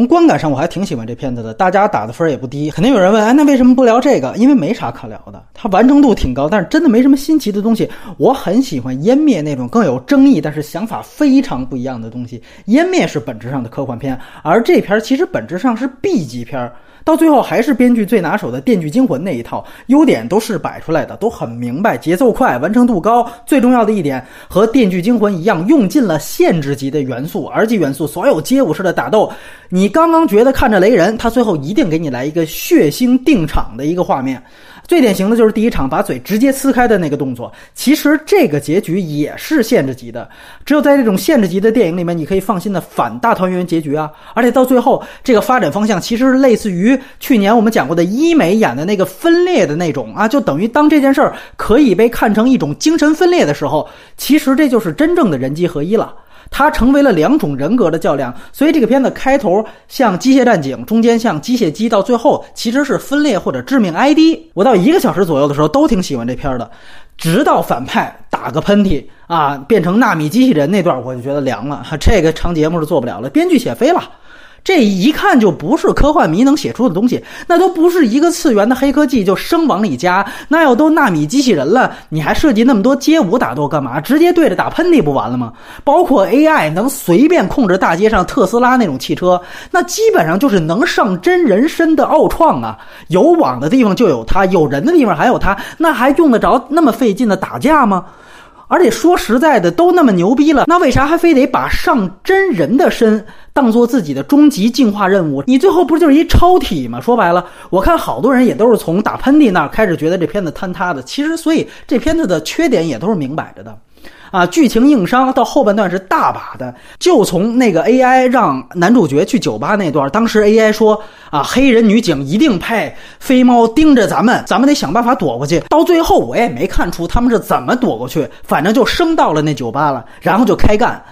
从观感上我还挺喜欢这片子的，大家打的分也不低。肯定有人问，哎，那为什么不聊这个？因为没啥可聊的，它完成度挺高，但是真的没什么新奇的东西。我很喜欢湮灭那种更有争议，但是想法非常不一样的东西。湮灭是本质上的科幻片，而这片其实本质上是 B 级片儿。到最后还是编剧最拿手的《电锯惊魂》那一套，优点都是摆出来的，都很明白，节奏快，完成度高。最重要的一点，和《电锯惊魂》一样，用尽了限制级的元素、R 级元素，所有街舞式的打斗，你刚刚觉得看着雷人，他最后一定给你来一个血腥定场的一个画面。最典型的就是第一场把嘴直接撕开的那个动作，其实这个结局也是限制级的，只有在这种限制级的电影里面，你可以放心的反大团圆结局啊！而且到最后，这个发展方向其实是类似于去年我们讲过的医美演的那个分裂的那种啊，就等于当这件事儿可以被看成一种精神分裂的时候，其实这就是真正的人机合一了。它成为了两种人格的较量，所以这个片子开头像机械战警，中间像机械姬，到最后其实是分裂或者致命 ID。我到一个小时左右的时候都挺喜欢这片的，直到反派打个喷嚏啊，变成纳米机器人那段，我就觉得凉了。这个长节目是做不了了，编剧写飞了。这一看就不是科幻迷能写出的东西，那都不是一个次元的黑科技就生往里加，那要都纳米机器人了，你还设计那么多街舞打斗干嘛？直接对着打喷嚏不完了吗？包括 AI 能随便控制大街上特斯拉那种汽车，那基本上就是能上真人身的奥创啊！有网的地方就有它，有人的地方还有它，那还用得着那么费劲的打架吗？而且说实在的，都那么牛逼了，那为啥还非得把上真人的身当做自己的终极进化任务？你最后不就是一超体吗？说白了，我看好多人也都是从打喷嚏那儿开始觉得这片子坍塌的。其实，所以这片子的缺点也都是明摆着的。啊，剧情硬伤到后半段是大把的，就从那个 AI 让男主角去酒吧那段，当时 AI 说啊，黑人女警一定派飞猫盯着咱们，咱们得想办法躲过去。到最后我也没看出他们是怎么躲过去，反正就升到了那酒吧了，然后就开干。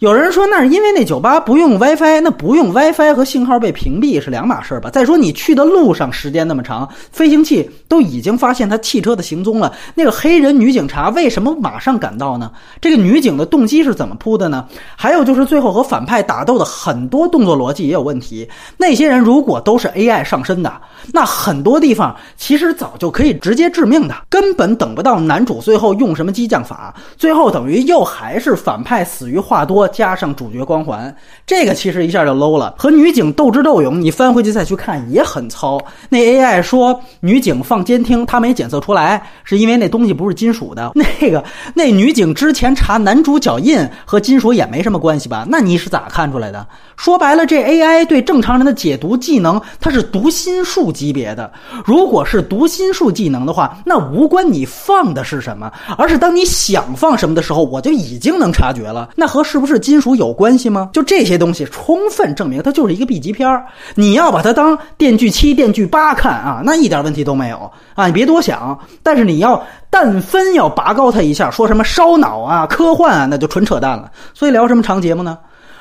有人说那是因为那酒吧不用 WiFi，那不用 WiFi 和信号被屏蔽是两码事吧？再说你去的路上时间那么长，飞行器都已经发现他汽车的行踪了，那个黑人女警察为什么马上赶到呢？这个女警的动机是怎么铺的呢？还有就是最后和反派打斗的很多动作逻辑也有问题。那些人如果都是 AI 上身的，那很多地方其实早就可以直接致命的，根本等不到男主最后用什么激将法，最后等于又还是反派死于话多。加上主角光环，这个其实一下就 low 了。和女警斗智斗勇，你翻回去再去看也很糙。那 AI 说女警放监听，他没检测出来，是因为那东西不是金属的。那个那女警之前查男主脚印和金属也没什么关系吧？那你是咋看出来的？说白了，这 AI 对正常人的解读技能，它是读心术级别的。如果是读心术技能的话，那无关你放的是什么，而是当你想放什么的时候，我就已经能察觉了。那和是不是金属有关系吗？就这些东西，充分证明它就是一个 B 级片儿。你要把它当《电锯七》《电锯八》看啊，那一点问题都没有啊，你别多想。但是你要但分要拔高它一下，说什么烧脑啊、科幻啊，那就纯扯淡了。所以聊什么长节目呢？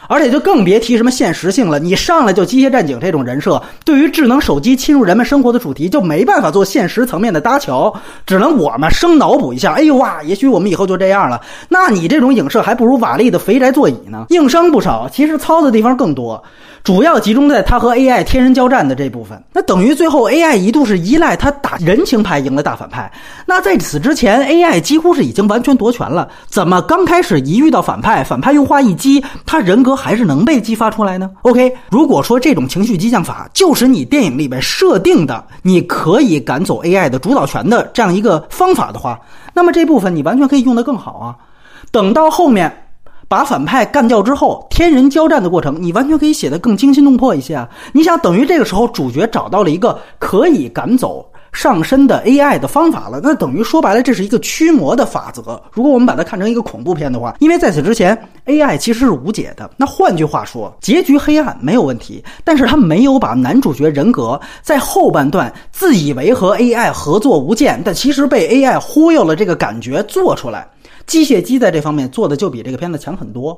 而且就更别提什么现实性了。你上来就机械战警这种人设，对于智能手机侵入人们生活的主题，就没办法做现实层面的搭桥，只能我们生脑补一下。哎呦哇，也许我们以后就这样了。那你这种影射还不如瓦力的肥宅座椅呢，硬伤不少，其实糙的地方更多。主要集中在他和 AI 天人交战的这部分，那等于最后 AI 一度是依赖他打人情牌赢了大反派。那在此之前，AI 几乎是已经完全夺权了。怎么刚开始一遇到反派，反派用话一激，他人格还是能被激发出来呢？OK，如果说这种情绪激将法就是你电影里面设定的，你可以赶走 AI 的主导权的这样一个方法的话，那么这部分你完全可以用得更好啊。等到后面。把反派干掉之后，天人交战的过程，你完全可以写得更惊心动魄一些啊！你想，等于这个时候主角找到了一个可以赶走上身的 AI 的方法了，那等于说白了，这是一个驱魔的法则。如果我们把它看成一个恐怖片的话，因为在此之前 AI 其实是无解的。那换句话说，结局黑暗没有问题，但是他没有把男主角人格在后半段自以为和 AI 合作无间，但其实被 AI 忽悠了这个感觉做出来。机械姬在这方面做的就比这个片子强很多，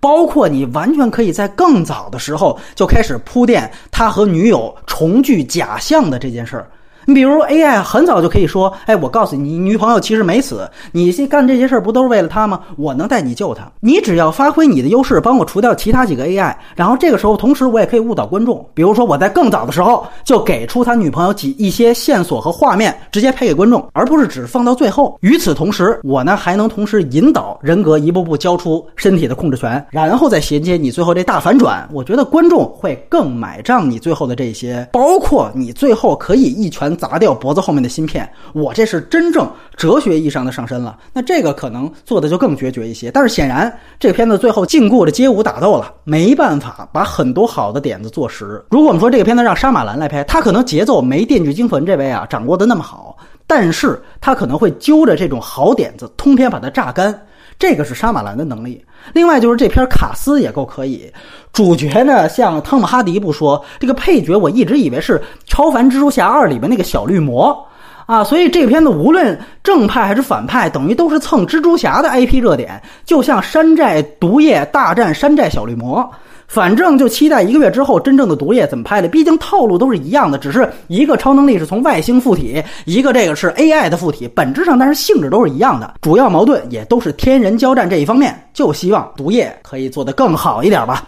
包括你完全可以在更早的时候就开始铺垫他和女友重聚假象的这件事儿。你比如 AI 很早就可以说，哎，我告诉你，你女朋友其实没死，你去干这些事儿不都是为了她吗？我能带你救她，你只要发挥你的优势，帮我除掉其他几个 AI，然后这个时候同时我也可以误导观众，比如说我在更早的时候就给出他女朋友几一些线索和画面，直接配给观众，而不是只放到最后。与此同时，我呢还能同时引导人格一步步交出身体的控制权，然后再衔接你最后这大反转。我觉得观众会更买账你最后的这些，包括你最后可以一拳砸掉脖子后面的芯片。我这是真正哲学意义上的上身了。那这个可能做的就更决绝一些。但是显然，这个片子最后禁锢着街舞打斗了，没办法把很多好的点子做实。如果我们说这个片子让杀马兰来拍，他可能节奏没《电锯惊魂》这位啊掌握的那么好，但是他可能会揪着这种好点子，通篇把它榨干。这个是沙马兰的能力。另外就是这片卡斯也够可以，主角呢像汤姆哈迪不说，这个配角我一直以为是《超凡蜘蛛侠二》里边那个小绿魔啊，所以这片子无论正派还是反派，等于都是蹭蜘蛛侠的 IP 热点，就像山寨毒液大战山寨小绿魔。反正就期待一个月之后真正的毒液怎么拍的，毕竟套路都是一样的，只是一个超能力是从外星附体，一个这个是 AI 的附体，本质上但是性质都是一样的，主要矛盾也都是天人交战这一方面，就希望毒液可以做得更好一点吧。